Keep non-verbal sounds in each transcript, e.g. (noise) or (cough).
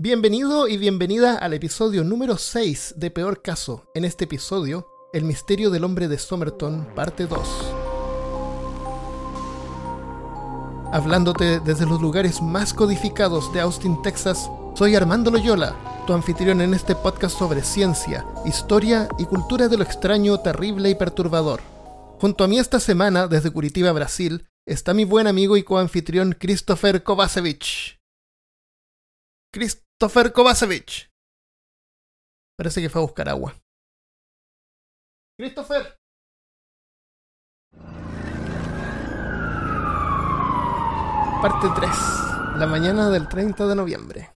Bienvenido y bienvenida al episodio número 6 de Peor Caso. En este episodio, El misterio del hombre de Somerton, parte 2. Hablándote desde los lugares más codificados de Austin, Texas, soy Armando Loyola, tu anfitrión en este podcast sobre ciencia, historia y cultura de lo extraño, terrible y perturbador. Junto a mí esta semana, desde Curitiba, Brasil, está mi buen amigo y coanfitrión Christopher Kovacevic. Christopher Kovacevic. Parece que fue a buscar agua. Christopher. Parte 3. La mañana del 30 de noviembre.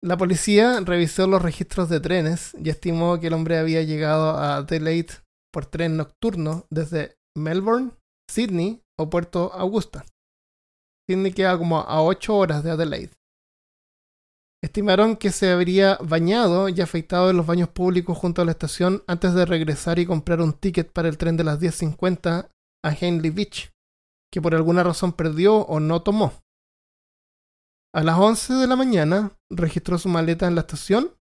La policía revisó los registros de trenes y estimó que el hombre había llegado a Adelaide por tren nocturno desde Melbourne, Sydney o Puerto Augusta. Sydney queda como a 8 horas de Adelaide. Estimaron que se habría bañado y afeitado en los baños públicos junto a la estación antes de regresar y comprar un ticket para el tren de las 10.50 a Henley Beach, que por alguna razón perdió o no tomó. A las 11 de la mañana registró su maleta en la estación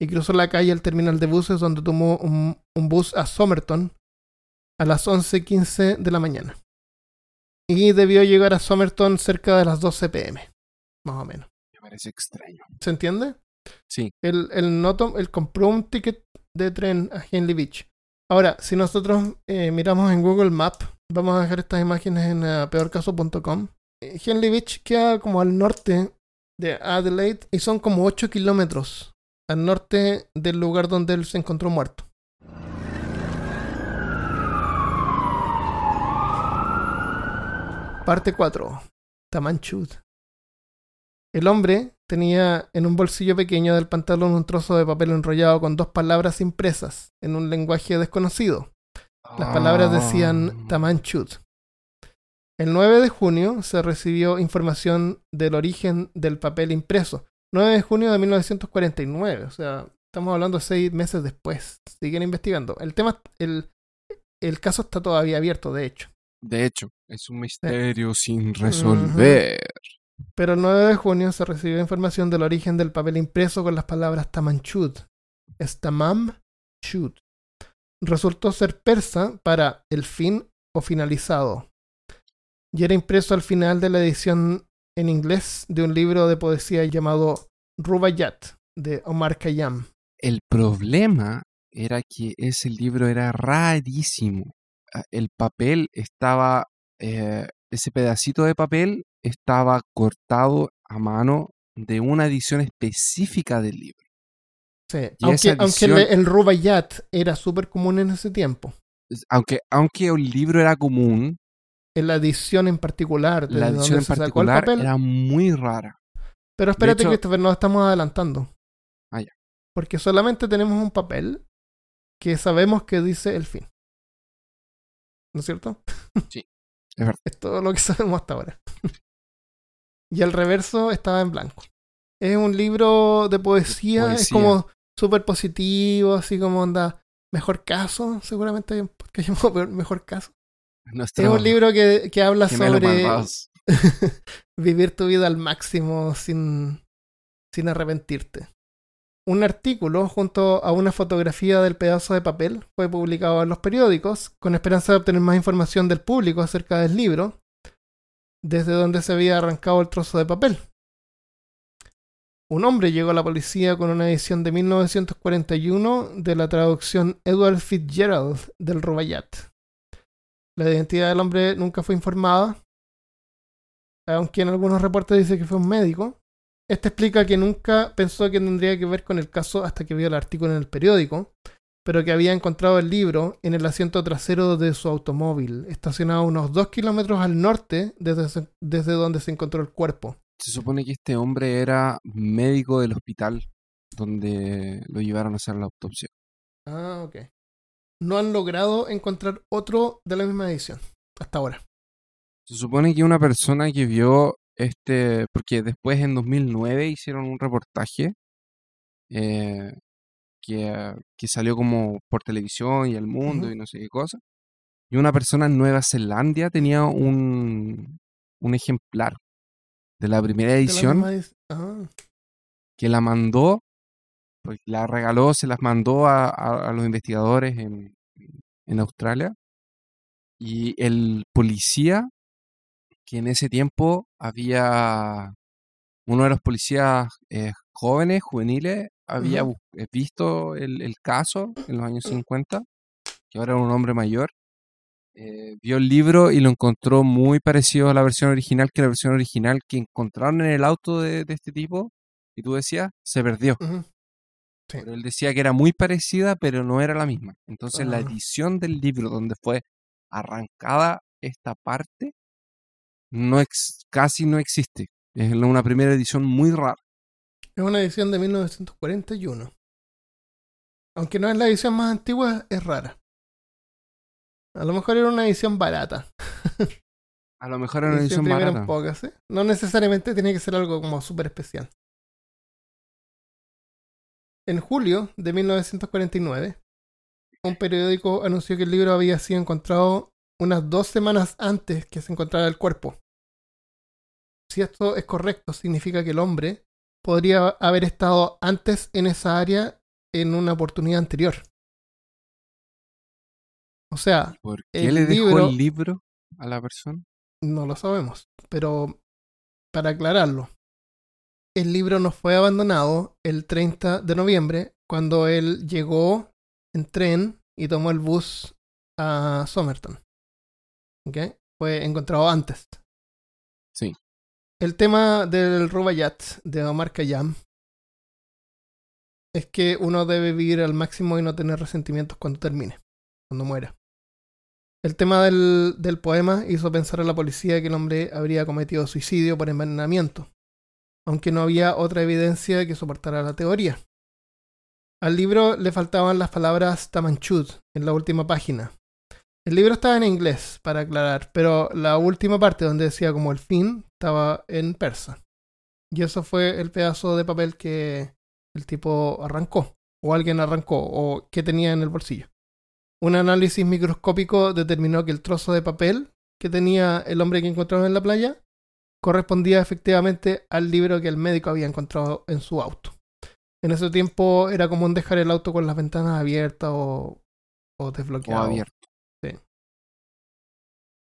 y cruzó la calle al terminal de buses donde tomó un, bus a Somerton a las 11.15 de la mañana. Y debió llegar a Somerton cerca de las 12 pm, más o menos. Me parece extraño. ¿Se entiende? Sí. Él, él, no tom- él compró un ticket de tren a Henley Beach. Ahora, si nosotros eh, miramos en Google Maps, vamos a dejar estas imágenes en eh, peorcaso.com. Eh, Henley Beach queda como al norte de Adelaide y son como 8 kilómetros al norte del lugar donde él se encontró muerto. Parte 4. Tamanchud. El hombre tenía en un bolsillo pequeño del pantalón un trozo de papel enrollado con dos palabras impresas en un lenguaje desconocido. Las palabras decían Ah. Tamanchud. El 9 de junio se recibió información del origen del papel impreso. 9 de junio de 1949, o sea, estamos hablando de seis meses después. Siguen investigando. El tema, el, el caso está todavía abierto, de hecho. De hecho, es un misterio sin resolver. Pero el 9 de junio se recibió información del origen del papel impreso con las palabras Tamanchud. Es Tamam. Resultó ser persa para el fin o finalizado. Y era impreso al final de la edición en inglés de un libro de poesía llamado Rubaiyat de Omar Khayyam. El problema era que ese libro era rarísimo. Ah, El papel estaba, eh, ese pedacito de papel estaba cortado a mano de una edición específica del libro. Sí, Y aunque, el, el Rubaiyat era súper común en ese tiempo. Aunque, aunque el libro era común, En la edición en particular, la edición en particular era muy rara. Pero espérate, hecho- Christopher, nos estamos adelantando. Ah, ya. Porque solamente tenemos un papel que sabemos que dice el fin. ¿No es cierto? Sí, es verdad. Es todo lo que (laughs) sabemos hasta ahora. (laughs) y el reverso estaba en blanco. Es un libro de poesía, es como súper positivo, así como onda. Mejor caso, seguramente hay un podcast (laughs) llamado Peor- Mejor Caso. Nuestro Es un libro que, que habla sobre vivir tu vida al máximo sin, sin arrepentirte. Un artículo junto a una fotografía del pedazo de papel fue publicado en los periódicos con esperanza de obtener más información del público acerca del libro, desde donde se había arrancado el trozo de papel. Un hombre llegó a la policía con una edición de 1941 de la traducción Edward Fitzgerald del Rubaiyat. La identidad del hombre nunca fue informada, aunque en algunos reportes dice que fue un médico. Este explica que nunca pensó que tendría que ver con el caso hasta que vio el artículo en el periódico, pero que había encontrado el libro en el asiento trasero de su automóvil, estacionado unos dos kilómetros al norte desde, desde donde se encontró el cuerpo. Se supone que este hombre era médico del hospital donde lo llevaron a hacer la autopsia. Ah, ok. No han logrado encontrar otro de la misma edición hasta ahora. Se supone que una persona que vio este, porque después en 2009 hicieron un reportaje eh, que, que salió como por televisión y al mundo Ujú. y no sé qué cosa. Y una persona en Nueva Zelanda tenía un, un ejemplar de la primera la edición edi- Ah, que la mandó, pues la regaló, se las mandó a, a- a los investigadores en, en Australia. Y el policía, que en ese tiempo había uno de los policías eh, jóvenes, juveniles, había eh, visto el, el caso en los años 50, que ahora era un hombre mayor, eh, vio el libro y lo encontró muy parecido a la versión original, que la versión original que encontraron en el auto de, de este tipo, y tú decías, se perdió. Sí. Pero él decía que era muy parecida, pero no era la misma. Entonces la Ah. edición del libro donde fue arrancada esta parte no ex- casi no existe. Es una primera edición muy rara. Es una edición de 1941. Aunque no es la edición más antigua, es rara. A lo mejor era una edición barata. (laughs) A lo mejor era una edición barata. pocas, ¿eh? No necesariamente tiene que ser algo como súper especial. En julio de 1949, un periódico anunció que el libro había sido encontrado unas dos semanas antes que se encontrara el cuerpo. Si esto es correcto, significa que el hombre podría haber estado antes en esa área en una oportunidad anterior. O sea, ¿Por qué el le dejó libro- el libro a la persona? No lo sabemos, pero para aclararlo, el libro no fue abandonado el 30 de noviembre cuando él llegó en tren y tomó el bus a Somerton. ¿Ok? Fue encontrado antes. Sí. El tema del Rubaiyat de Omar Khayyam es que uno debe vivir al máximo y no tener resentimientos cuando termine, cuando muera. El tema del, del poema hizo pensar a la policía que el hombre habría cometido suicidio por envenenamiento, aunque no había otra evidencia que soportara la teoría. Al libro le faltaban las palabras Tamanchud en la última página. El libro estaba en inglés, para aclarar, pero la última parte donde decía como el fin estaba en persa. Y eso fue el pedazo de papel que el tipo arrancó, o alguien arrancó, o que tenía en el bolsillo. Un análisis microscópico determinó que el trozo de papel que tenía el hombre que encontraron en la playa correspondía efectivamente al libro que el médico había encontrado en su auto. En ese tiempo era común dejar el auto con las ventanas abiertas o, o abierto.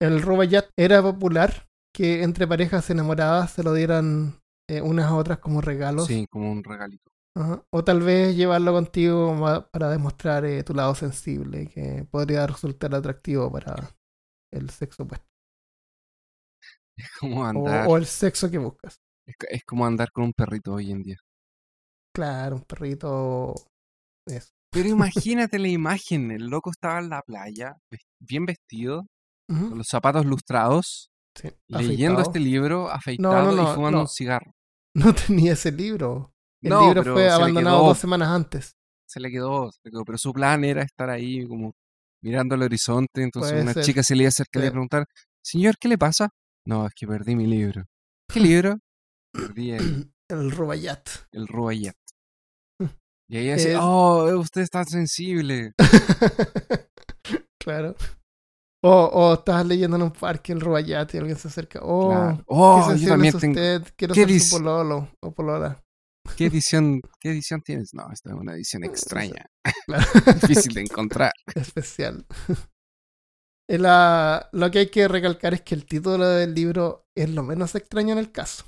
El Rubaiyat era popular que entre parejas enamoradas se lo dieran eh, unas a otras como regalos. Sí, como un regalito. Ajá. O tal vez llevarlo contigo para demostrar eh, tu lado sensible, que podría resultar atractivo para el sexo opuesto. Es como O, andar, o el sexo que buscas. es, es como andar con un perrito hoy en día. Claro, un perrito. Eso. Pero (laughs) imagínate la imagen, el loco estaba en la playa, bien vestido, Ujú, con los zapatos lustrados, sí, leyendo este libro, afeitado no, y fumando no. un cigarro. (laughs) No tenía ese libro. El No, libro fue abandonado quedó- dos semanas antes. Se le quedó, se le quedó, pero su plan era estar ahí como mirando el horizonte, entonces Puede una ser. chica se le iba a acercar y le iba a Sí. preguntar, señor, ¿qué le pasa? No, es que perdí mi libro. ¿Qué (laughs) libro? Perdí el, El Rubaiyat. el Rubaiyat. Y ahí dice, Es- oh, usted es tan sensible. (laughs) claro. O, o estás leyendo en un parque el Rubaiyat y alguien se acerca. Oh, Claro. qué Oh, yo sensible también es tengo. usted. Quiero ¿Qué ser su pololo o polola. ¿Qué edición, ¿Qué edición tienes? No, esta es una edición (laughs) extraña, Claro. (laughs) difícil de encontrar. (laughs) especial. La- lo que hay que recalcar es que el título del libro es lo menos extraño en el caso.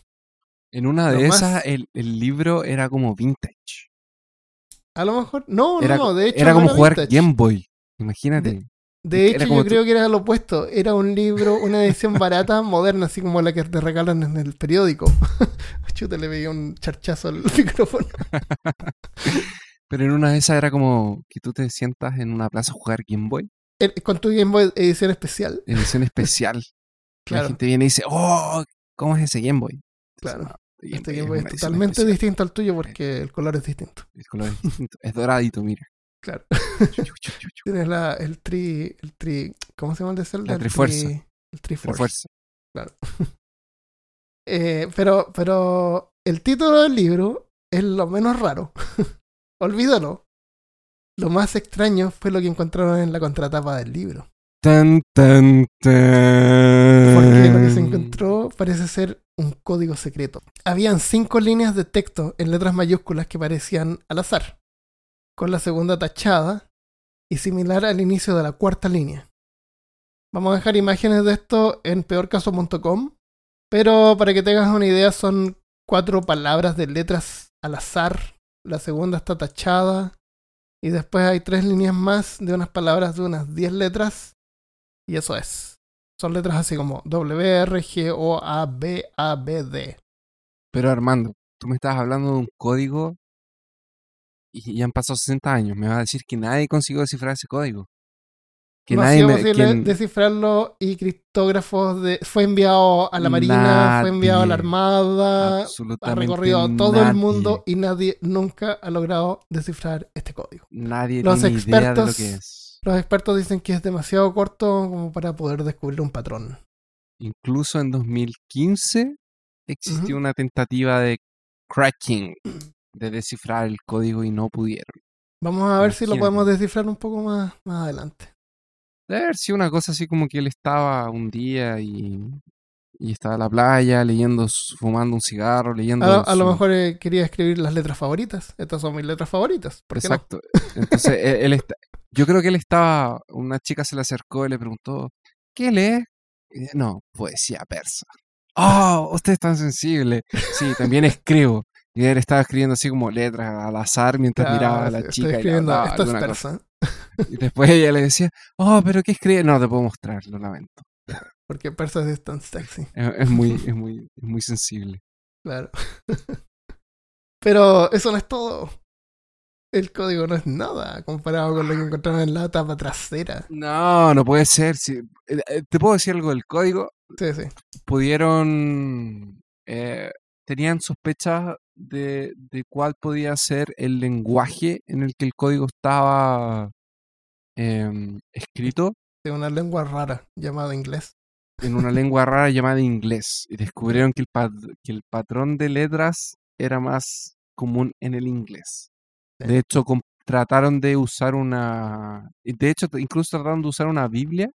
En una Lo de más- esas, el, el libro era como vintage. A lo mejor, no, Era, no, de hecho era no como jugar vintage. Game Boy. Imagínate. De era hecho, yo creo que era lo opuesto. Era un libro, una edición (laughs) barata, moderna, así como la que te regalan en el periódico. (laughs) Chuta, le veía un charchazo al (laughs) micrófono. Pero en una de esas era como que tú te sientas en una plaza a jugar Game Boy. Eh, Con tu Game Boy edición especial. Edición especial. La Claro, gente viene y dice, oh, ¿cómo es ese Game Boy? claro. No, este Este Game Boy es totalmente especial. distinto al tuyo porque el color es distinto. El color es distinto. Es doradito, mira. Claro. (laughs) Tienes la, el tri, el tri, ¿cómo se llama el de Zelda? La El Trifuerza. tri- el Triforce. Refuerza. (laughs) Eh, pero, pero el título del libro es lo menos raro. (laughs) Olvídalo. Lo más extraño fue lo que encontraron en la contratapa del libro. Tan, tan, tan. Porque lo que se encontró parece ser un código secreto. Habían cinco líneas de texto en letras mayúsculas que parecían al azar, con la segunda tachada y similar al inicio de la cuarta línea. Vamos a dejar imágenes de esto en peorcaso.com, pero para que tengas una idea son cuatro palabras de letras al azar. La segunda está tachada y después hay tres líneas más de unas palabras de unas diez letras y eso es. Son letras así como W, R, G, O, A, B, A, B, D. Pero Armando, tú me estás hablando de un código y ya han pasado 60 años. Me vas a decir que nadie consiguió descifrar ese código. Que no nadie ha sido me- posible quien- descifrarlo y criptógrafos de... Fue enviado a la Marina, fue enviado a la. Armada, ha recorrido todo el mundo y nadie nunca ha logrado descifrar este código. Nadie Los tiene idea de lo expertos- que es. Los expertos dicen que es demasiado corto como para poder descubrir un patrón. Incluso en 2015 existió Ujú. una tentativa de cracking, (clears throat) de descifrar el código y no pudieron. Vamos a ver si lo podemos descifrar un poco más, más adelante. Debe haber sido una cosa así como que él estaba un día y, y estaba en la playa leyendo, fumando un cigarro, leyendo. A, a lo mejor eh, quería escribir las letras favoritas. Estas son mis letras favoritas. ¿Por qué no? Exacto. Entonces, él, él está- yo creo que él estaba, una chica se le acercó y le preguntó, ¿qué lee? Y dice, no, poesía persa. ¡Oh, usted es tan sensible! Sí, también escribo. Y él estaba escribiendo así como letras al azar mientras Ah, miraba a la sí, chica y escribiendo, hablaba esto es cosa. persa. Y después ella le decía, oh, pero ¿qué escribe? No, te puedo mostrar, lo lamento. (laughs) Porque persa es tan sexy. Es, es muy, es, muy, es muy sensible. Claro. (laughs) Pero eso no es todo. El código no es nada comparado con lo que encontraron en la tapa trasera. No, no puede ser. si- eh, eh, ¿Te puedo decir algo del código? Sí, sí. pudieron, eh, tenían sospechas de, de cuál podía ser el lenguaje en el que el código estaba em, escrito De una lengua rara llamada inglés. en una lengua rara llamada inglés y descubrieron que el, pat- que el patrón de letras era más común en el inglés. Sí. De hecho, trataron de usar una, de hecho, incluso trataron de usar una Biblia,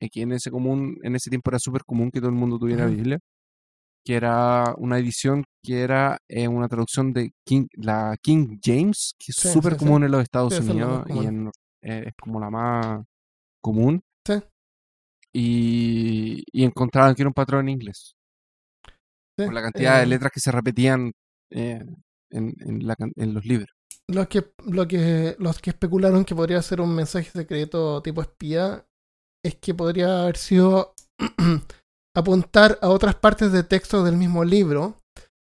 eh, que en ese común, en ese tiempo era súper común que todo el mundo tuviera Ujú. Biblia, que era una edición que era eh, una traducción de King, la King James, que es súper sí, sí. común en los Estados es Unidos y en, eh, es como la más común. Sí. Y, y encontraron que era un patrón en inglés, Sí, por la cantidad de eh, letras que se repetían en, en la can- en los libros. Los que, lo que, los que especularon que podría ser un mensaje secreto tipo espía es que podría haber sido (clears throat) apuntar a otras partes de texto del mismo libro,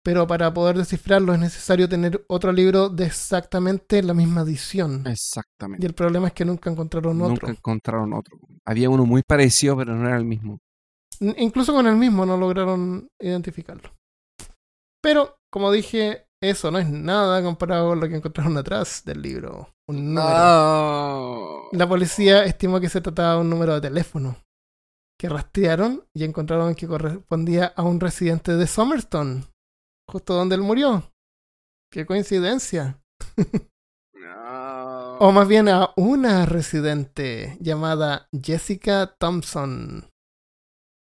pero para poder descifrarlo es necesario tener otro libro de exactamente la misma edición. Exactamente. Y el problema es que nunca encontraron Nunca otro. encontraron otro. Había uno muy parecido, pero no era el mismo. Incluso con el mismo no lograron identificarlo. Pero, como dije, eso no es nada comparado con lo que encontraron atrás del libro. Un número. La policía estimó que se trataba de un número de teléfono que rastrearon y encontraron que correspondía a un residente de Somerstone, justo donde él murió. Qué coincidencia. No. O más bien a una residente llamada Jessica Thompson.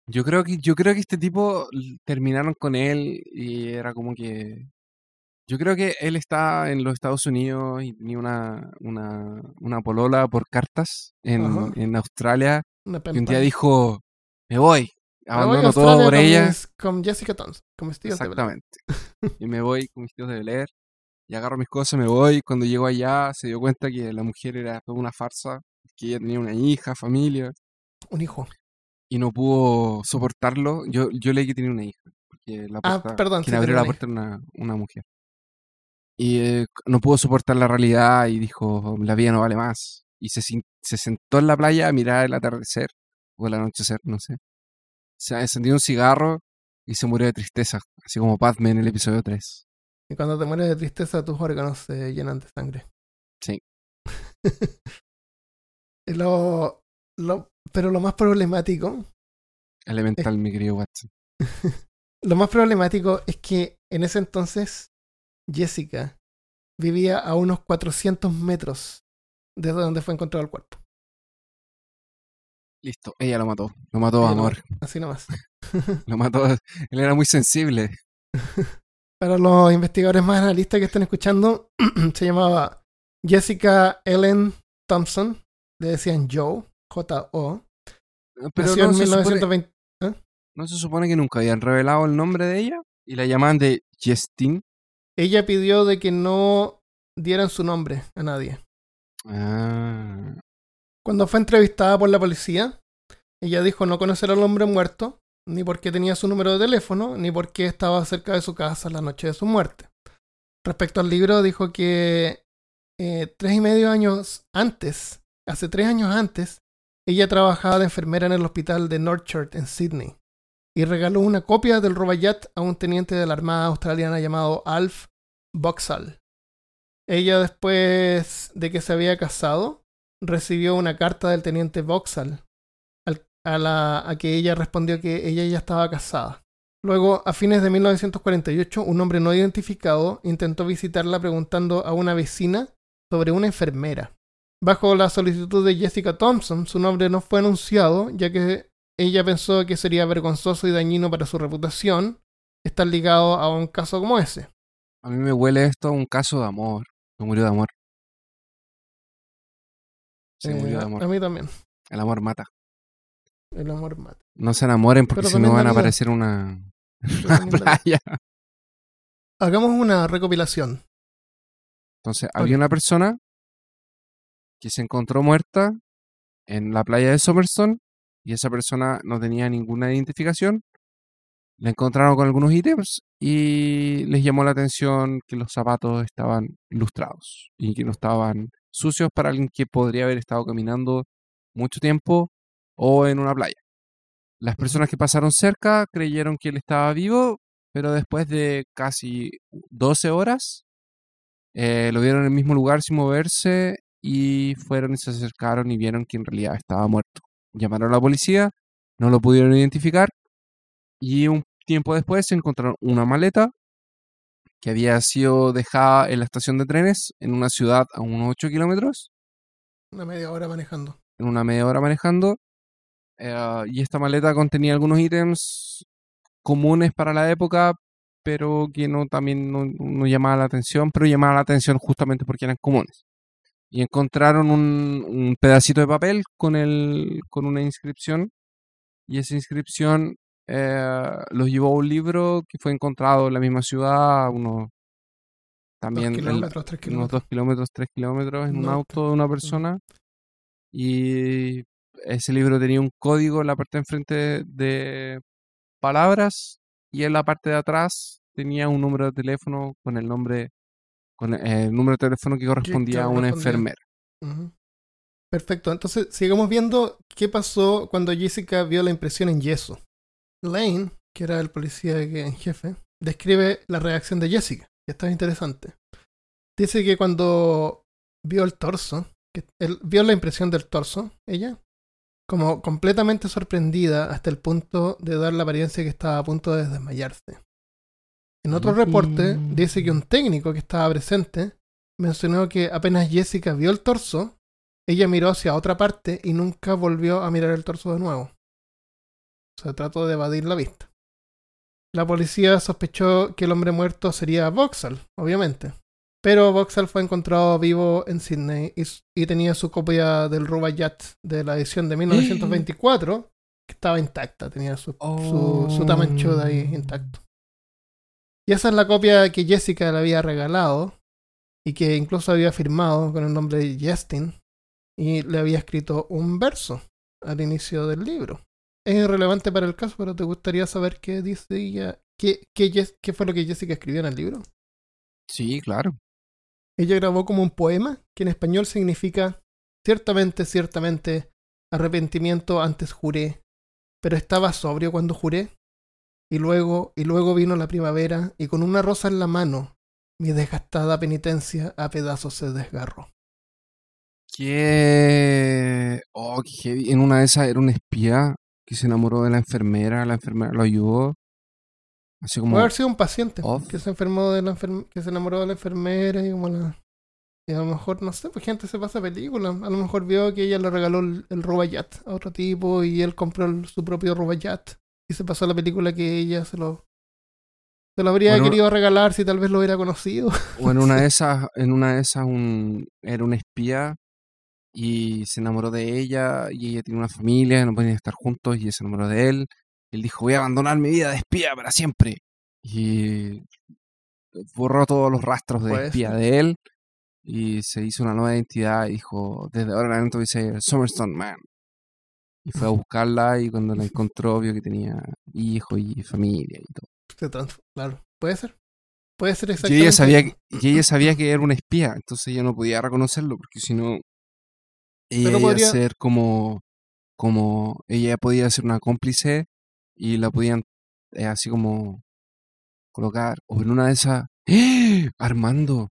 Yo creo que yo creo que este tipo terminaron con él y era como que yo creo que él está en los Estados Unidos y tenía una una, una polola por cartas en, en Australia Una y un día dijo me voy Me voy a abandono todo por con ella mis- con Jessica Thompson, con mis tíos de exactamente (laughs) y me voy con mis tíos de Bel Air y agarro mis cosas me voy cuando llegó allá se dio cuenta que la mujer era toda una farsa que ella tenía una hija familia Un hijo. y no pudo soportarlo. Yo, yo leí que tenía una hija. Porque la Ah, perdón, quien sí, abrió la puerta era una, una mujer. Y eh, no pudo soportar la realidad y dijo, la vida no vale más. Y se, se sentó en la playa a mirar el atardecer o el anochecer, no sé. Se encendió un cigarro y se murió de tristeza, así como Padme en el episodio 3. Y cuando te mueres de tristeza, tus órganos se llenan de sangre. Sí. (laughs) Lo, lo, pero lo más problemático, Elemental, mi querido Watson. (laughs) lo más problemático es que en ese entonces Jessica vivía a unos 400 metros desde donde fue encontrado el cuerpo. Listo, ella lo mató. Lo mató, lo amor. Así nomás. (laughs) Lo mató. Él era muy sensible. (laughs) Para los investigadores más analistas que estén escuchando, (clears throat) se llamaba Jessica Ellen Thompson. Le decían Joe, J-O. Pero Nació no en se, supone, 1920. no se supone que nunca habían revelado el nombre de ella y la llamaban de Justine. Ella pidió de que no dieran su nombre a nadie. Ah, Cuando fue entrevistada por la policía, ella dijo no conocer al hombre muerto, ni por qué tenía su número de teléfono, ni por qué estaba cerca de su casa la noche de su muerte. Respecto al libro, dijo que eh, tres y medio años antes, hace tres años antes, ella trabajaba de enfermera en el hospital de Northchurch en Sydney y regaló una copia del Robayat a un teniente de la Armada Australiana llamado Alf Boxall. Ella después de que se había casado, recibió una carta del teniente al- a, la, que ella respondió que ella ya estaba casada. Luego, a fines de 1948, un hombre no identificado intentó visitarla preguntando a una vecina sobre una enfermera. Bajo la solicitud de Jessica Thompson, su nombre no fue anunciado, ya que ella pensó que sería vergonzoso y dañino para su reputación estar ligado a un caso como ese. a mí me huele esto a un caso de amor. Murió de amor. Se Eh, murió de amor. A mí también. El amor mata. El amor mata. No se enamoren porque si no van a aparecer una, una (laughs) playa. Hagamos una recopilación. Entonces, había una persona que se encontró muerta en la playa de Somerson y esa persona no tenía ninguna identificación. La encontraron con algunos ítems y les llamó la atención que los zapatos estaban lustrados y que no estaban sucios para alguien que podría haber estado caminando mucho tiempo o en una playa. Las personas que pasaron cerca creyeron que él estaba vivo, pero después de casi 12 horas eh, lo vieron en el mismo lugar sin moverse y fueron y se acercaron y vieron que en realidad estaba muerto. Llamaron a la policía, no lo pudieron identificar y un tiempo después se encontraron una maleta que había sido dejada en la estación de trenes en una ciudad a unos 8 kilómetros, Una media hora manejando. en una media hora manejando. eh, y esta maleta contenía algunos ítems comunes para la época, pero que no también no, no llamaba la atención, pero llamaba la atención justamente porque eran comunes. Y encontraron un, un pedacito de papel con, el, con una inscripción, y esa inscripción eh, los llevó a un libro que fue encontrado en la misma ciudad, unos también Dos kilómetros, tres unos kilómetros. dos kilómetros, tres kilómetros en un auto de una persona. Y ese libro tenía un código en la parte de enfrente de palabras y en la parte de atrás tenía un número de teléfono con el nombre, con el número de teléfono que correspondía a una enfermera. Perfecto. Entonces, sigamos viendo qué pasó cuando Jessica vio la impresión en yeso. Lane, que era el policía en jefe, describe la reacción de Jessica, que está interesante. Dice que cuando vio el torso, que él vio la impresión del torso, ella, como completamente sorprendida hasta el punto de dar la apariencia que estaba a punto de desmayarse. En otro reporte dice que un técnico que estaba presente mencionó que apenas Jessica vio el torso, ella miró hacia otra parte y nunca volvió a mirar el torso de nuevo. O sea, trató de evadir la vista. La policía sospechó que el hombre muerto sería Vauxhall, obviamente. Pero Vauxhall fue encontrado vivo en Sydney y, tenía su copia del Rubaiyat de la edición de 1924, que estaba intacta, tenía su, su, su tamanchud ahí Oh. intacto. Y esa es la copia que Jessica le había regalado y que incluso había firmado con el nombre de Justin y le había escrito un verso al inicio del libro. Es irrelevante para el caso, pero ¿te gustaría saber qué dice ella? ¿Qué, qué, qué fue lo que Jessica escribió en el libro? Sí, claro. Ella grabó como un poema que en español significa ciertamente, ciertamente, arrepentimiento antes juré, pero estaba sobrio cuando juré. Y luego, y luego vino la primavera y con una rosa en la mano, mi desgastada penitencia a pedazos se desgarró. Que. Oh, qué heavy. En una de esas era un espía que se enamoró de la enfermera, la enfermera lo ayudó. Así como. Puede haber sido un paciente Off. que se enfermó de la enferm- que se enamoró de la enfermera y como la Y a lo mejor, no sé, pues gente se pasa película. A lo mejor vio que ella le regaló el, el Robayat a otro tipo y él compró el- su propio Robayat. Y se pasó la película que ella se lo, se lo habría Bueno, querido regalar si tal vez lo hubiera conocido. O en una (laughs) de esas, en una de esas un, era un espía y se enamoró de ella y ella tiene una familia, no podían estar juntos y ella se enamoró de él. Él dijo, voy a abandonar mi vida de espía para siempre. Y borró todos los rastros de Puede espía de él y se hizo una nueva identidad y dijo, desde ahora en adelante voy a ser Summerstone Man. Y fue a (laughs) buscarla y cuando la encontró vio que tenía hijo y familia y todo. Claro, puede ser. Puede ser Y exactamente. ella sabía que, y ella sabía que era un espía, entonces ella no podía reconocerlo, porque si no, ella iba podría- ser como, como, ella podía ser una cómplice y la podían eh, así como colocar, o en una de esas, ¡Eh! Armando,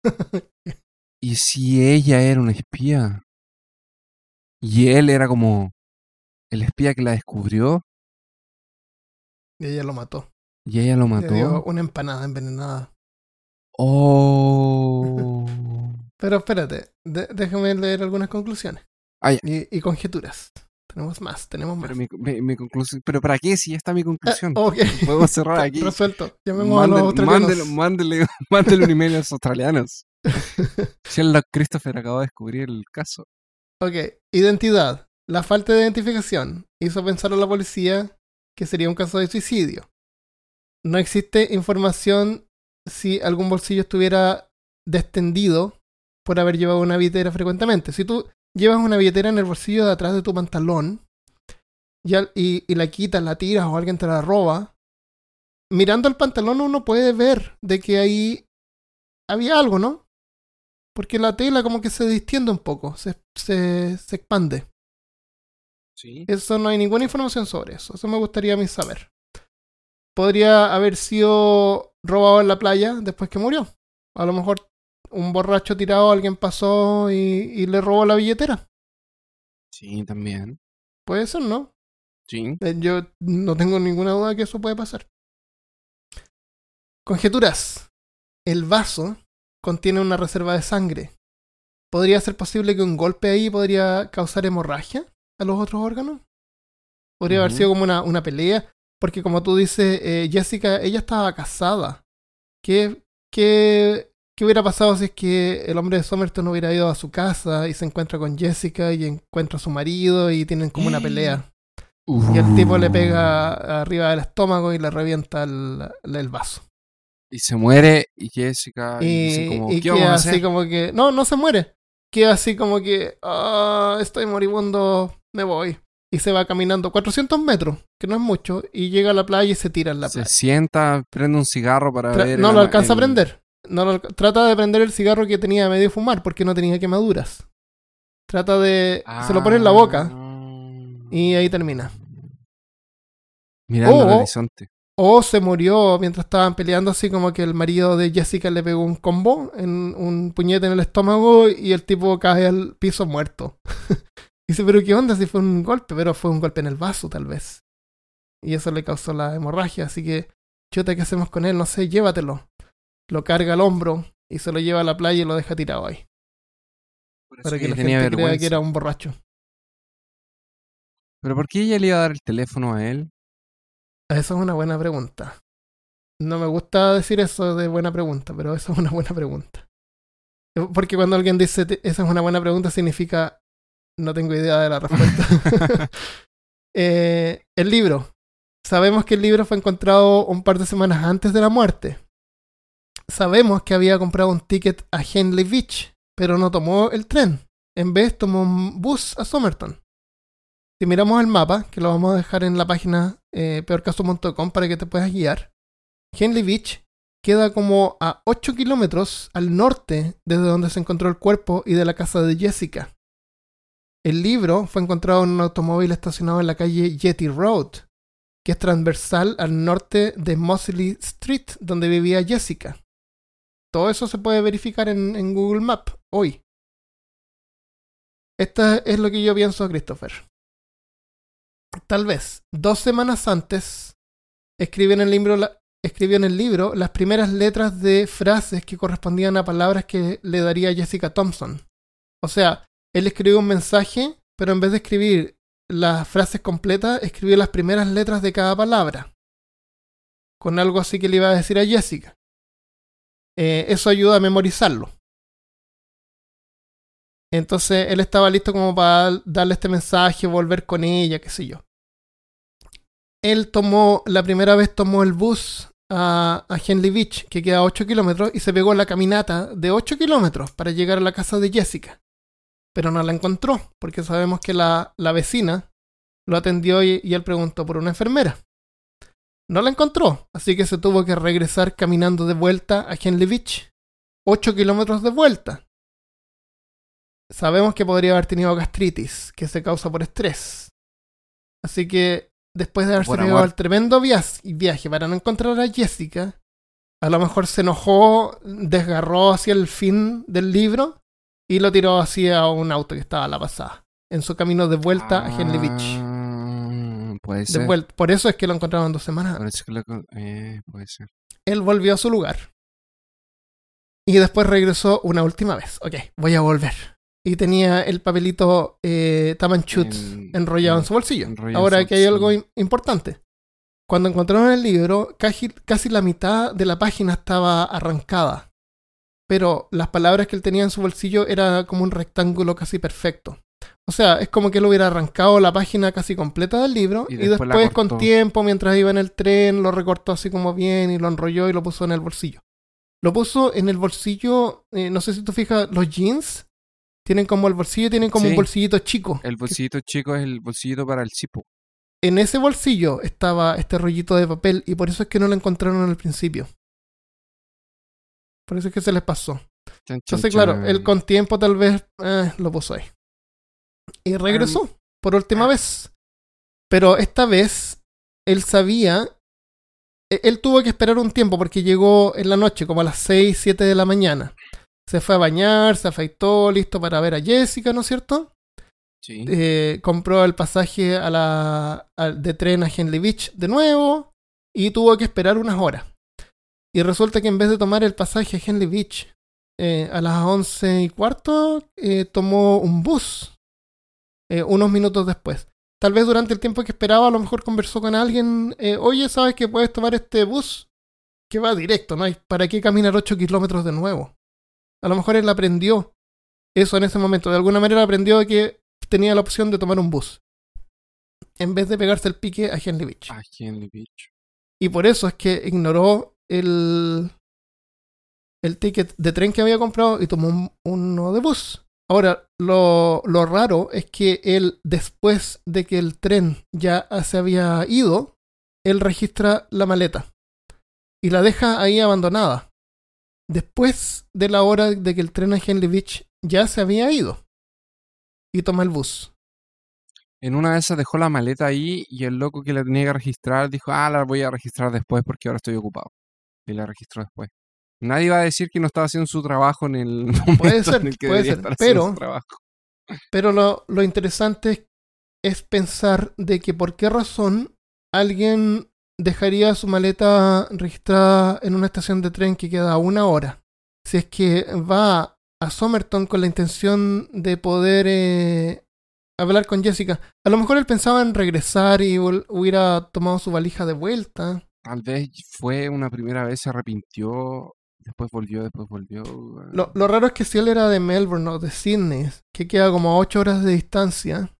¿y si ella era una espía? Y él era como el espía que la descubrió Y ella lo mató. y ella lo Le dio mató. una empanada envenenada. Oh. Pero espérate, déjame leer algunas conclusiones. Ah, y, y conjeturas. Tenemos más, tenemos más. Pero mi, mi- mi conclusión, pero ¿para qué si ya está mi conclusión? Eh, ok. (laughs) Podemos cerrar (laughs) aquí. Resuelto. Llamemos a los australianos. mándele, mándele, (laughs) mándele un email a los australianos. Sherlock Christopher acaba de descubrir el caso. Ok, identidad. La falta de identificación hizo pensar a la policía que sería un caso de suicidio. No existe información si algún bolsillo estuviera destendido por haber llevado una billetera frecuentemente. Si tú llevas una billetera en el bolsillo de atrás de tu pantalón y, al- y- y la quitas, la tiras o alguien te la roba, mirando el pantalón uno puede ver de que ahí había algo, ¿no? Porque la tela como que se distiende un poco, se, se, se expande. Sí. Eso no hay ninguna información sobre eso. Eso me gustaría a mí saber. Podría haber sido robado en la playa después que murió. A lo mejor un borracho tirado, alguien pasó y, y le robó la billetera. Sí, también. Puede ser, ¿no? Sí. Eh, Yo no tengo ninguna duda que eso puede pasar. Conjeturas. El vaso contiene una reserva de sangre. ¿Podría ser posible que un golpe ahí podría causar hemorragia a los otros órganos? Podría haber sido como una, una pelea. Porque como tú dices, eh, Jessica, ella estaba casada. ¿Qué, qué, ¿Qué hubiera pasado si es que el hombre de Somerton hubiera ido a su casa y se encuentra con Jessica y encuentra a su marido y tienen como una pelea? Y el tipo le pega arriba del estómago y le revienta el, el vaso. Y se muere y Jessica y, Y, dicen como, y ¿qué queda así como que. No, no se muere. Queda así como que. "Ah, estoy moribundo, me voy. Y se va caminando 400 metros, que no es mucho, y llega a la playa y se tira en la Se playa. sienta, prende un cigarro para Tra- ver... no el- lo alcanza a prender. No trata de prender el cigarro que tenía medio fumar porque no tenía quemaduras. Trata de. Se lo pone en la boca Ah. y ahí termina. Mirando el O- horizonte. O se murió mientras estaban peleando, así como que el marido de Jessica le pegó un combo, en un puñete en el estómago y el tipo cae al piso muerto. (laughs) Dice, pero ¿qué onda si fue un golpe? Pero fue un golpe en el vaso, tal vez. Y eso le causó la hemorragia, así que, chuta, ¿qué hacemos con él? No sé, llévatelo. Lo carga al hombro y se lo lleva a la playa y lo deja tirado ahí. Por Para que ella la tenía gente crea que era un borracho. Pero ¿por qué ella le iba a dar el teléfono a él? Esa es una buena pregunta. No me gusta decir eso de buena pregunta, pero esa es una buena pregunta. Porque cuando alguien dice "Te- esa es una buena pregunta, significa no tengo idea de la respuesta. (laughs) (laughs) Eh, el libro. Sabemos que el libro fue encontrado un par de semanas antes de la muerte. Sabemos que había comprado un ticket a Henley Beach, pero no tomó el tren. En vez tomó un bus a Somerton. Si miramos el mapa, que lo vamos a dejar en la página eh, peorcaso.com para que te puedas guiar, Henley Beach queda como a 8 kilómetros al norte desde donde se encontró el cuerpo y de la casa de Jessica. El libro fue encontrado en un automóvil estacionado en la calle Yeti Road, que es transversal al norte de Mosley Street, donde vivía Jessica. Todo eso se puede verificar en, en Google Map hoy. Esto es lo que yo pienso, Christopher. Tal vez dos semanas antes escriben el libro escribió en el libro las primeras letras de frases que correspondían a palabras que le daría Jessica Thompson. O sea, él escribió un mensaje, pero en vez de escribir las frases completas, escribió las primeras letras de cada palabra. Con algo así que le iba a decir a Jessica. Eh, eso ayuda a memorizarlo. Entonces él estaba listo como para darle este mensaje, volver con ella, qué sé yo. Él tomó, la primera vez tomó el bus a, a Henley Beach, que queda a 8 kilómetros, y se pegó la caminata de 8 kilómetros para llegar a la casa de Jessica. Pero no la encontró, porque sabemos que la, la vecina lo atendió y, y él preguntó por una enfermera. No la encontró, así que se tuvo que regresar caminando de vuelta a Henley Beach. 8 kilómetros de vuelta. Sabemos que podría haber tenido gastritis, que se causa por estrés. Así que después de haberse pegado amor. el tremendo viaje para no encontrar a Jessica, a lo mejor se enojó, desgarró hacia el fin del libro y lo tiró hacia un auto que estaba a la pasada, en su camino de vuelta a Henley Beach. Puede De ser. vuelta. Por eso es que lo encontraron dos semanas. Por eso que lo con- eh, puede ser. Él volvió a su lugar. Y después regresó una última vez. Ok, voy a volver. Y tenía el papelito eh, Tamanchut En- enrollado en en- su bolsillo. Ahora que hay algo importante. Cuando encontraron el libro, casi, casi la mitad de la página estaba arrancada. Pero las palabras que él tenía en su bolsillo era como un rectángulo casi perfecto. O sea, es como que él hubiera arrancado la página casi completa del libro Y y, después con tiempo, mientras iba en el tren, lo recortó así como bien y lo enrolló y lo puso en el bolsillo. Lo puso en el bolsillo, eh, no sé si tú fijas, los jeans tienen como el bolsillo, tienen como Sí. un bolsillito chico. El bolsillito chico es el bolsillito para el cipo. En ese bolsillo estaba este rollito de papel y por eso es que no lo encontraron al principio. Por eso es que se les pasó. Entonces, claro, él con tiempo tal vez eh, lo puso ahí. Y regresó por última vez. Pero esta vez él sabía. e- Él tuvo que esperar un tiempo porque llegó en la noche, como a las 6, 7 de la mañana. Se fue a bañar, se afeitó, listo para ver a Jessica, ¿no es cierto? Sí. eh, compró el pasaje a la, de tren a Henley Beach de nuevo y tuvo que esperar unas horas. Y resulta que en vez de tomar el pasaje a Henley Beach eh, a las once y cuarto, eh, tomó un bus eh, unos minutos después. Tal vez durante el tiempo que esperaba, a lo mejor conversó con alguien. eh, Oye, ¿sabes que puedes tomar este bus? Que va directo, ¿no? hay ¿Para qué caminar 8 kilómetros de nuevo? A lo mejor él aprendió eso en ese momento. De alguna manera aprendió que tenía la opción de tomar un bus. En vez de pegarse el pique a Henley Beach. Henley Beach. Y por eso es que ignoró el, el ticket de tren que había comprado y tomó un- uno de bus. Ahora, lo, raro es que él, después de que el tren ya se había ido, él registra la maleta y la deja ahí abandonada. Después de la hora de que el tren a Henley Beach ya se había ido. Y toma el bus. En una de esas dejó la maleta ahí y el loco que la tenía que registrar dijo, ah, la voy a registrar después porque ahora estoy ocupado. Y la registró después. Nadie va a decir que no estaba haciendo su trabajo en el (laughs) momento Puede ser, en el que puede ser, estar pero- su trabajo. Pero lo, lo interesante es, es pensar de que por qué razón alguien dejaría su maleta registrada en una estación de tren que queda a una hora. Si es que va a Somerton con la intención de poder eh, hablar con Jessica. A lo mejor él pensaba en regresar y hubiera tomado su valija de vuelta. Tal vez fue una primera vez, se arrepintió, después volvió, después volvió. Lo, lo raro es que si él era de Melbourne o de Sydney, que queda como a 8 horas de distancia,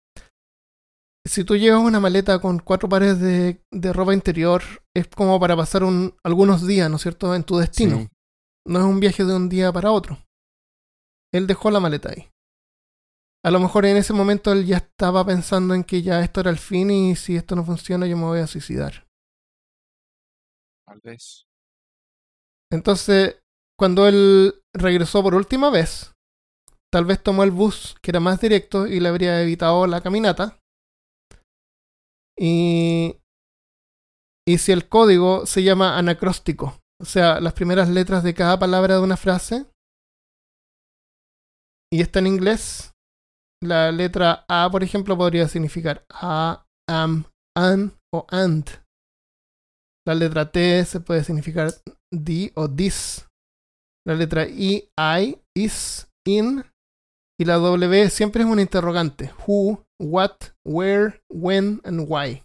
si tú llevas una maleta con cuatro pares de, de ropa interior, es como para pasar un, algunos días, ¿no es cierto?, en tu destino. Sí. No es un viaje de un día para otro. Él dejó la maleta ahí. A lo mejor en ese momento él ya estaba pensando en que ya esto era el fin y si esto no funciona yo me voy a suicidar. Tal vez. Entonces, cuando él regresó por última vez, tal vez tomó el bus que era más directo y le habría evitado la caminata. Y, y si el código se llama anacróstico, o sea, las primeras letras de cada palabra de una frase, y está en inglés, la letra A, por ejemplo, podría significar a, am, an o and. La letra T se puede significar di o dis. La letra I, I, is, in. Y la W siempre es una interrogante. Who, what, where, when and why.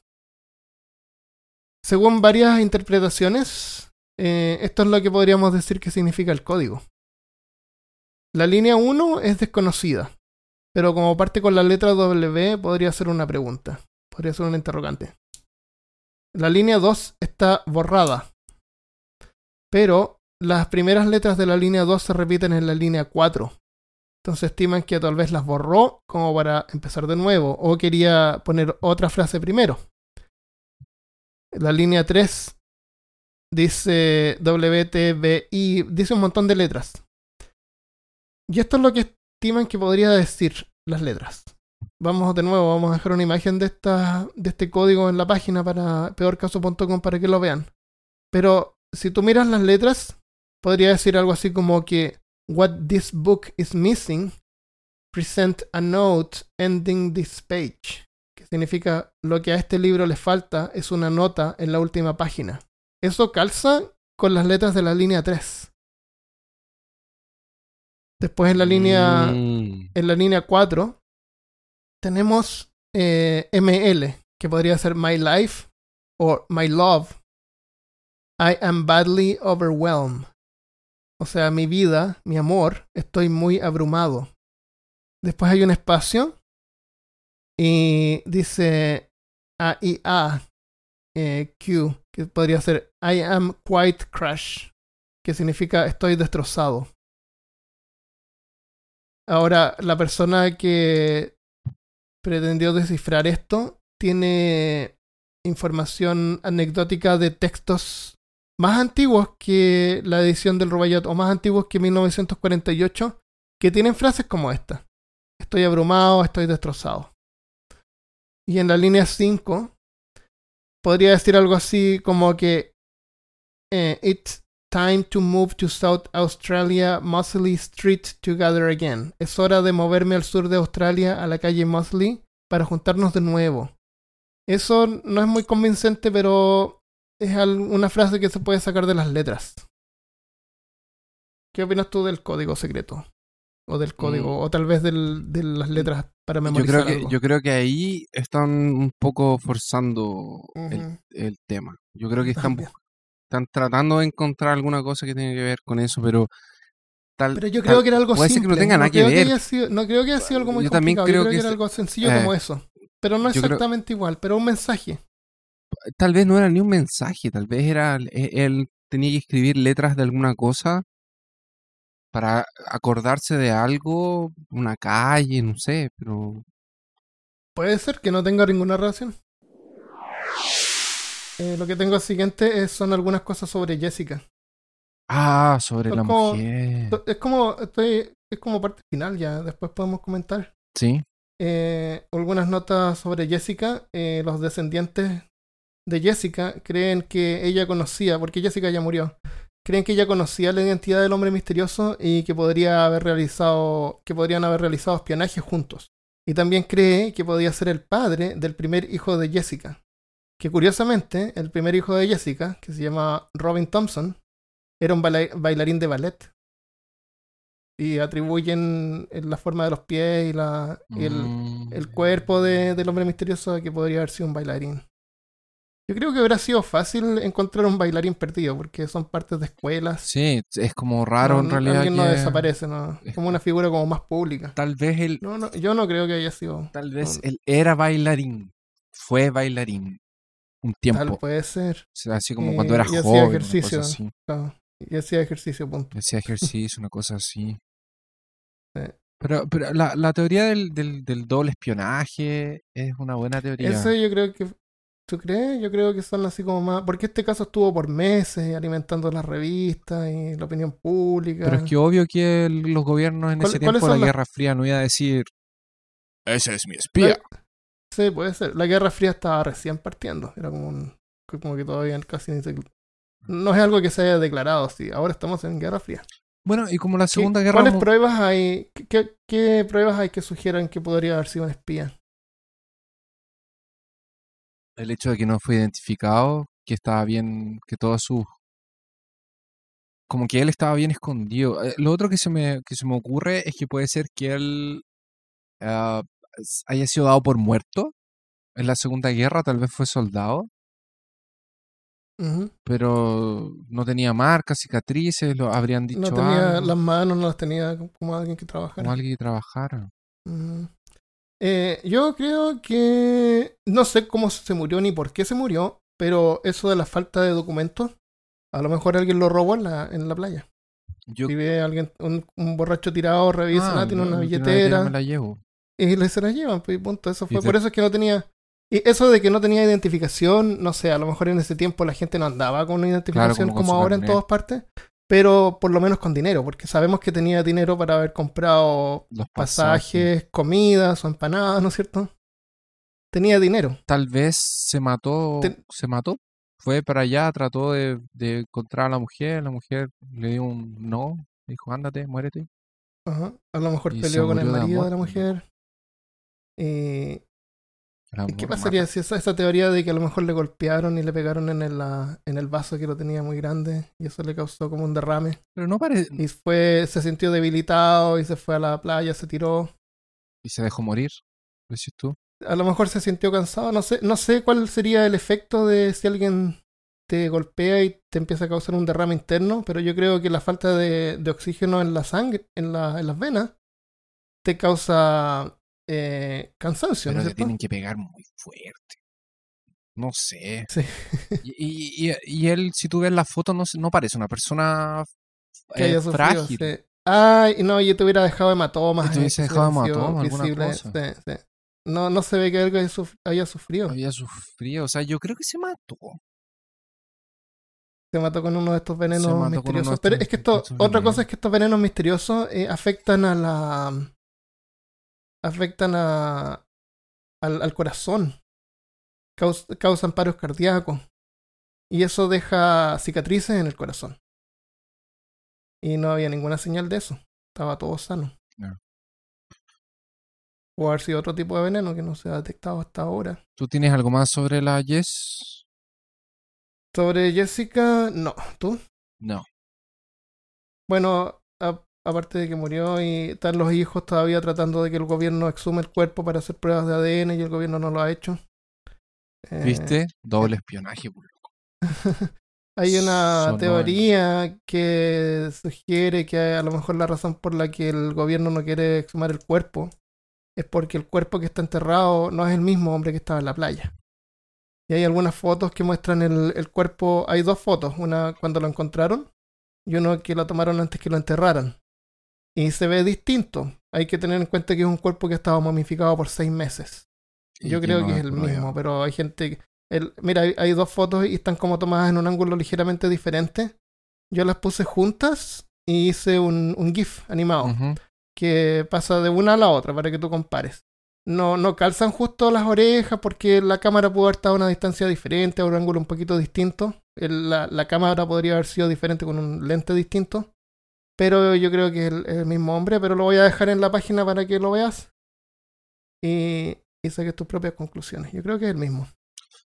Según varias interpretaciones, eh, esto es lo que podríamos decir que significa el código. La línea 1 es desconocida, pero como parte con la letra W podría ser una pregunta, podría ser un interrogante. La línea 2 está borrada, pero las primeras letras de la línea 2 se repiten en la línea 4. Entonces estiman que tal vez las borró como para empezar de nuevo o quería poner otra frase primero. La línea 3 dice WTBI, dice un montón de letras. Y esto es lo que estiman que podría decir las letras. Vamos de nuevo, vamos a dejar una imagen de, esta, de este código en la página para peorcaso.com para que lo vean. Pero si tú miras las letras, podría decir algo así como que What this book is missing, present a note ending this page. Que significa lo que a este libro le falta es una nota en la última página. Eso calza con las letras de la línea 3. Después en la línea, Mm. en la línea 4 tenemos eh, ML, que podría ser My Life o My Love. I am badly overwhelmed. O sea, mi vida, mi amor, estoy muy abrumado. Después hay un espacio y dice A I A eh, que podría ser I am quite crushed, que significa estoy destrozado. Ahora, la persona que pretendió descifrar esto tiene información anecdótica de textos más antiguos que la edición del Rubaiyat o más antiguos que 1948 que tienen frases como esta. Estoy abrumado, estoy destrozado. Y en la línea 5 podría decir algo así como que eh, It's time to move to South Australia Mosley Street to gather again. Es hora de moverme al sur de Australia a la calle Mosley para juntarnos de nuevo. Eso no es muy convincente, pero es una frase que se puede sacar de las letras. ¿Qué opinas tú del código secreto? O del código, Mm. o tal vez del, de las letras para Yo memorizar creo, que, algo. yo creo que ahí están un poco forzando el, el tema. Yo creo que están, También. están tratando de encontrar alguna cosa que tenga que ver con eso, pero tal, Pero yo tal- creo que era algo puede ser que no tenga nada que ver. sido, no creo que haya sido algo muy Yo también complicado. creo yo creo que que, era es- algo sencillo eh, como eso. Pero no yo creo- exactamente igual, pero un mensaje. Tal vez no era ni un mensaje, tal vez era e- él tenía que escribir letras de alguna cosa para acordarse de algo, una calle, no sé, pero Puede ser que no tenga ninguna relación. Eh, lo que tengo siguiente es- son algunas cosas sobre Jessica. ah, sobre Es la como- mujer. Es como, estoy, es como parte final ya, después podemos comentar. Sí. Eh, algunas notas sobre Jessica. Eh, los descendientes de Jessica creen que ella conocía, porque Jessica ya murió, creen que ella conocía la identidad del hombre misterioso y que podría haber realizado, que podrían haber realizado espionaje juntos. Y también cree que podía ser el padre del primer hijo de Jessica. Que curiosamente, el primer hijo de Jessica, que se llama Robin Thompson, era un baila- bailarín de ballet. Y atribuyen en la forma de los pies y la, y el, Mm. el cuerpo de- del hombre misterioso que podría haber sido un bailarín. Yo creo que hubiera sido fácil encontrar un bailarín perdido, porque son partes de escuelas. Sí, es como raro No, en realidad Alguien no desaparece, ¿no? Como una figura como más pública. tal vez él, No, no, yo no creo que haya sido. tal vez él era bailarín, fue bailarín un tiempo, Tal puede ser. o sea, así como cuando era y hacía joven, una ejercicio. cosa así, claro. Y hacía ejercicio, punto. hacía ejercicio, una cosa así. (laughs) Sí. Pero, pero la, la teoría del, del, del doble espionaje es una buena teoría. Eso yo creo que. ¿Tú crees? Yo creo que son así como más. Porque este caso estuvo por meses alimentando las revistas y la opinión pública. Pero es que obvio que el- los gobiernos en ¿Cuál- ese tiempo de la Guerra Fría no iba a decir ese es mi espía. Sí, puede ser. La Guerra Fría estaba recién partiendo. Era como un. Como que todavía casi ni se. No es algo que se haya declarado, sí. Ahora estamos en Guerra Fría. Bueno, y como la ¿Qué- Segunda Guerra ¿Cuáles pruebas hay? ¿Qué, qué, qué pruebas hay que sugieran que podría haber sido un espía? El hecho de que no fue identificado que estaba bien, que todas sus como que él estaba bien escondido. Eh, Lo otro que se me, que se me ocurre es que puede ser que él s- haya sido dado por muerto en la Segunda Guerra, tal vez fue soldado, pero no tenía marcas, cicatrices, lo habrían dicho No tenía algo, las manos, no las tenía como alguien que trabajara. como alguien que trabajara. Eh, yo creo que no sé cómo se murió ni por qué se murió, pero eso de la falta de documentos, a lo mejor alguien lo robó en la, en la playa. Yo Si ve a alguien, un, un borracho tirado, revisa, Ah, ah, tiene no, una billetera, me la llevo. y le se la llevan, pues y punto. Eso Y fue te- por eso es que no tenía. Y eso de que no tenía identificación, no sé, a lo mejor en ese tiempo la gente no andaba con una identificación como ahora en todas partes, pero por lo menos con dinero, porque sabemos que tenía dinero para haber comprado Los pasajes. pasajes, comidas o empanadas, ¿no es cierto? Tenía dinero. Tal vez se mató, Ten- se mató. Fue para allá, trató de, de encontrar a la mujer, la mujer le dio un no, dijo, ándate, muérete. Ajá. A lo mejor Y peleó con el de marido de amor, la pues. mujer. El ¿Qué pasaría si esa, esa teoría de que a lo mejor le golpearon y le pegaron en el, la- en el vaso que lo tenía muy grande y eso le causó como un derrame? Pero no parece... Y fue, se sintió debilitado y se fue a la playa, se tiró. Y se dejó morir, decís tú. A lo mejor se sintió cansado, no sé, no sé cuál sería el efecto de si alguien te golpea y te empieza a causar un derrame interno, pero yo creo que la falta de, de oxígeno en la sangre, en, la, en las venas, te causa eh, cansancio, ¿no Pero cierto? tienen que pegar muy fuerte. No sé. Sí. Y, y- y- y él, si tú ves la foto, no, no parece una persona que eh, haya sufrido. frágil. sí. Ay, no, yo te hubiera dejado hematomas. Te hubiese dejado hematomas, alguna cosa. sí. No, no se ve que algo haya suf- haya sufrido. Había sufrido. O sea, yo creo que se mató. Se mató con uno de estos venenos misteriosos. Pero es que esto, otra cosa es que estos venenos misteriosos eh, afectan a la. Afectan a. al, al corazón. Caus- causan paros cardíacos. Y eso deja cicatrices en el corazón. Y no había ninguna señal de eso. Estaba todo sano. Ya. O haber sido otro tipo de veneno que no se ha detectado hasta ahora. ¿Tú tienes algo más sobre la Jess? Sobre Jessica, no. ¿Tú? No. Bueno, a- aparte de que murió y están los hijos todavía tratando de que el gobierno exhume el cuerpo para hacer pruebas de ADN y el gobierno no lo ha hecho. Eh, ¿Viste? Doble espionaje, por loco. (laughs) Hay una teoría que sugiere que a lo mejor la razón por la que el gobierno no quiere exhumar el cuerpo es porque el cuerpo que está enterrado no es el mismo hombre que estaba en la playa. Y hay algunas fotos que muestran el, el cuerpo. Hay dos fotos, una cuando lo encontraron y uno que lo tomaron antes que lo enterraran. Y se ve distinto. Hay que tener en cuenta que es un cuerpo que ha estado momificado por seis meses. Y Yo creo no que es el mismo, pero hay gente. que- el- mira, hay, hay dos fotos y están como tomadas en un ángulo ligeramente diferente. Yo las puse juntas y hice un, un GIF animado que pasa de una a la otra para que tú compares. No, no calzan justo las orejas porque la cámara pudo haber estado a una distancia diferente, a un ángulo un poquito distinto. El- la, la cámara podría haber sido diferente con un lente distinto. Pero yo creo que es el, el mismo hombre, pero lo voy a dejar en la página para que lo veas. Y, y saques tus propias conclusiones. Yo creo que es el mismo.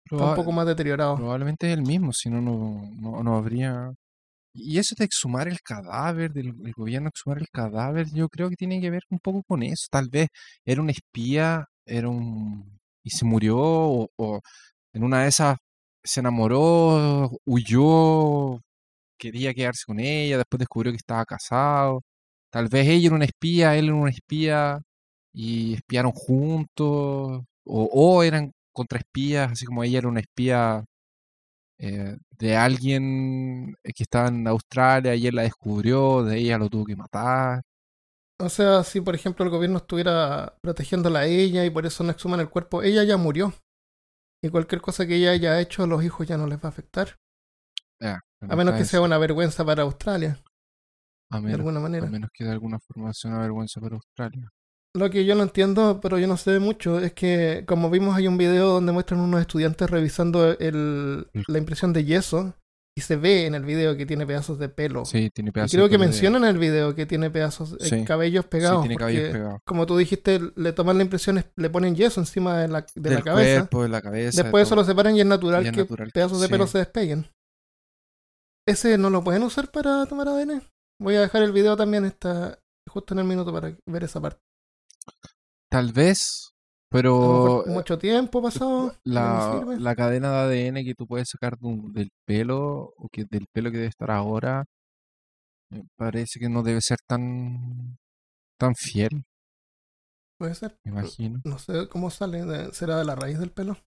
Está un poco más deteriorado. Probablemente es el mismo, si no, no, no, no habría... Y eso de exhumar el cadáver, del el gobierno exhumar el cadáver, yo creo que tiene que ver un poco con eso. Tal vez era un espía, era un... y se murió, o, o en una de esas se enamoró, huyó, quería quedarse con ella, después descubrió que estaba casado. Tal vez ella era una espía, él era un espía, y espiaron juntos, o, o eran contraespías, así como ella era una espía eh, de alguien que estaba en Australia y él la descubrió, de ella lo tuvo que matar. O sea, si por ejemplo el gobierno estuviera protegiéndola a ella y por eso no exhuman el cuerpo, ella ya murió. Y cualquier cosa que ella haya hecho a los hijos ya no les va a afectar. A menos que eso, sea una vergüenza para Australia, a de menos, alguna a manera. menos que de alguna forma sea una vergüenza para Australia. Lo que yo no entiendo, pero yo no sé mucho, es que como vimos hay un video donde muestran unos estudiantes revisando el, la impresión de yeso Y se ve en el video que tiene pedazos de pelo. Sí, tiene Y pedazos creo de que de- mencionan en el video que tiene pedazos, eh, Sí. cabellos Sí, pegados. tiene cabellos pegados. Como tú dijiste, le toman la impresión, es- le ponen yeso encima de la, de la cabeza. cuerpo, de la cabeza. de Después eso lo separan y es natural Y es que natural, pedazos de sí. pelo se despeguen. Ese no lo pueden usar para tomar ADN. Voy a dejar el video también está justo en el minuto para ver esa parte. Tal vez, pero mucho tiempo pasado. la, no la cadena de ADN que tú puedes sacar de un- del pelo, o que del pelo que debe estar ahora, me parece que no debe ser tan, tan fiel, Puede ser. me imagino. No sé cómo sale. de- ¿Será de la raíz del pelo?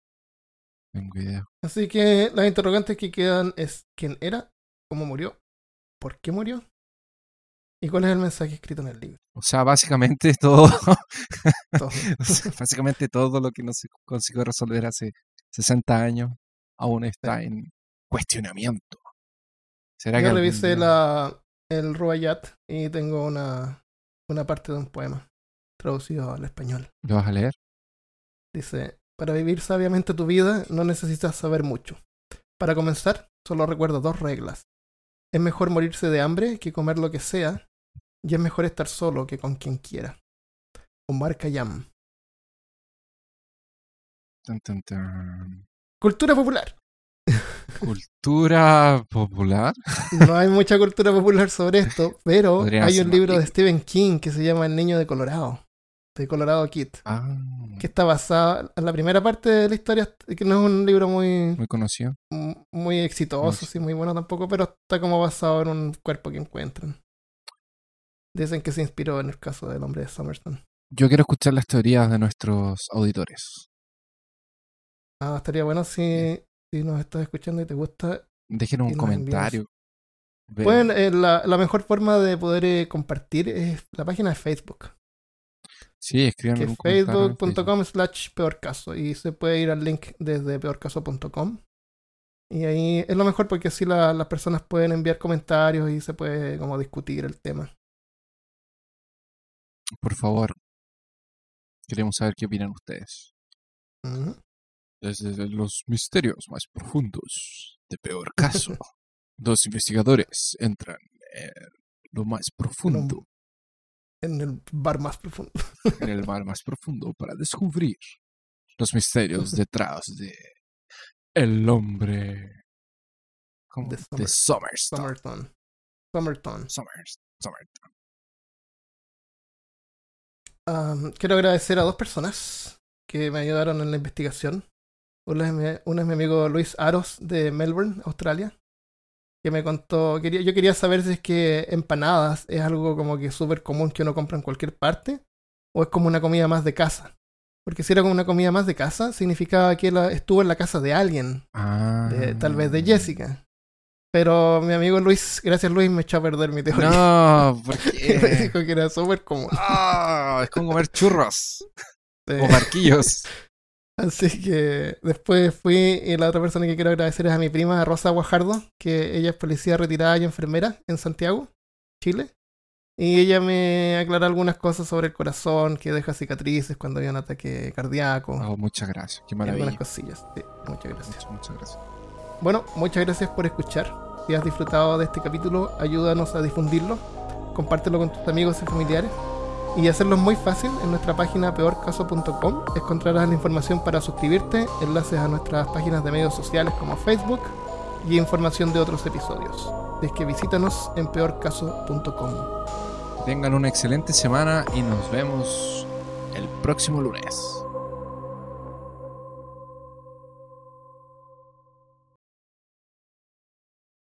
Tengo idea. Así que las interrogantes que quedan es quién era, cómo murió, por qué murió y cuál es el mensaje escrito en el libro. O sea, básicamente (laughs) todo, Todo. o sea, (laughs) básicamente todo lo que no se consiguió resolver hace 60 años aún está en cuestionamiento. ¿Será que Yo algún revisé la, el Rubayat y tengo una, una parte de un poema traducido al español. ¿Lo vas a leer? Dice, para vivir sabiamente tu vida no necesitas saber mucho. Para comenzar, solo recuerda dos reglas. Es mejor morirse de hambre que comer lo que sea, y es mejor estar solo que con quien quiera. Omar Khayyam. Tan, tan, tan. Cultura popular. Cultura popular. (laughs) No hay mucha cultura popular sobre esto, pero hay un libro de. Stephen King que se llama El niño de Colorado, de Colorado Kid, Ah, que está basada en la primera parte de la historia, que no es un libro muy, muy conocido. Muy exitoso, Muy- sí, muy bueno tampoco, pero está como basado en un cuerpo que encuentran. Dicen que se inspiró en el caso del hombre de Somerton. Yo quiero escuchar las teorías de nuestros auditores. Ah, estaría bueno si, si nos estás escuchando y te gusta. Déjenos Y un comentario. Pueden, eh, la, la mejor forma de poder eh, compartir es la página de Facebook. sí, escriban que un facebook.com slash peor caso y se puede ir al link desde peorcaso.com y ahí es lo mejor porque así la- las personas pueden enviar comentarios y se puede como discutir el tema Por favor. Queremos saber qué opinan ustedes. Desde los misterios más profundos de peor caso, (laughs) dos investigadores entran en lo más profundo, en el bar más profundo en el mar más profundo, para descubrir los misterios (laughs) detrás de el hombre ¿cómo? De de. Somerton Somerton Somers- Somerton. Am, quiero agradecer a dos personas que me ayudaron en la investigación una es mi, una es mi amigo Luis Aros de Melbourne, Australia que me contó, quería, yo quería saber si es que empanadas es algo como que súper común que uno compra en cualquier parte o es como una comida más de casa. Porque si era como una comida más de casa, significaba que la- estuvo en la casa de alguien, Ah. de- tal vez de Jessica. Pero mi amigo Luis, gracias Luis, me echó a perder mi teoría. No, (laughs) ¿por me dijo que era súper común. Ah, es como comer churros Sí. o barquillos. (laughs) Así que después fui y la otra persona que quiero agradecer es a mi prima Rosa Guajardo, que ella es policía retirada y enfermera en Santiago, Chile. Y ella me aclara algunas cosas sobre el corazón, que deja cicatrices cuando hay un ataque cardíaco. Oh, muchas gracias, qué y algunas maravilla. cosillas. Sí, muchas gracias. Muchas, muchas gracias. Bueno, muchas gracias por escuchar. Si has disfrutado de este capítulo, ayúdanos a difundirlo. Compártelo con tus amigos y familiares. Y hacerlo es muy fácil. En nuestra página peorcaso.com encontrarás la información para suscribirte, enlaces a nuestras páginas de medios sociales como Facebook y información de otros episodios. Así es que visítanos en peorcaso.com. Tengan una excelente semana y nos vemos el próximo lunes.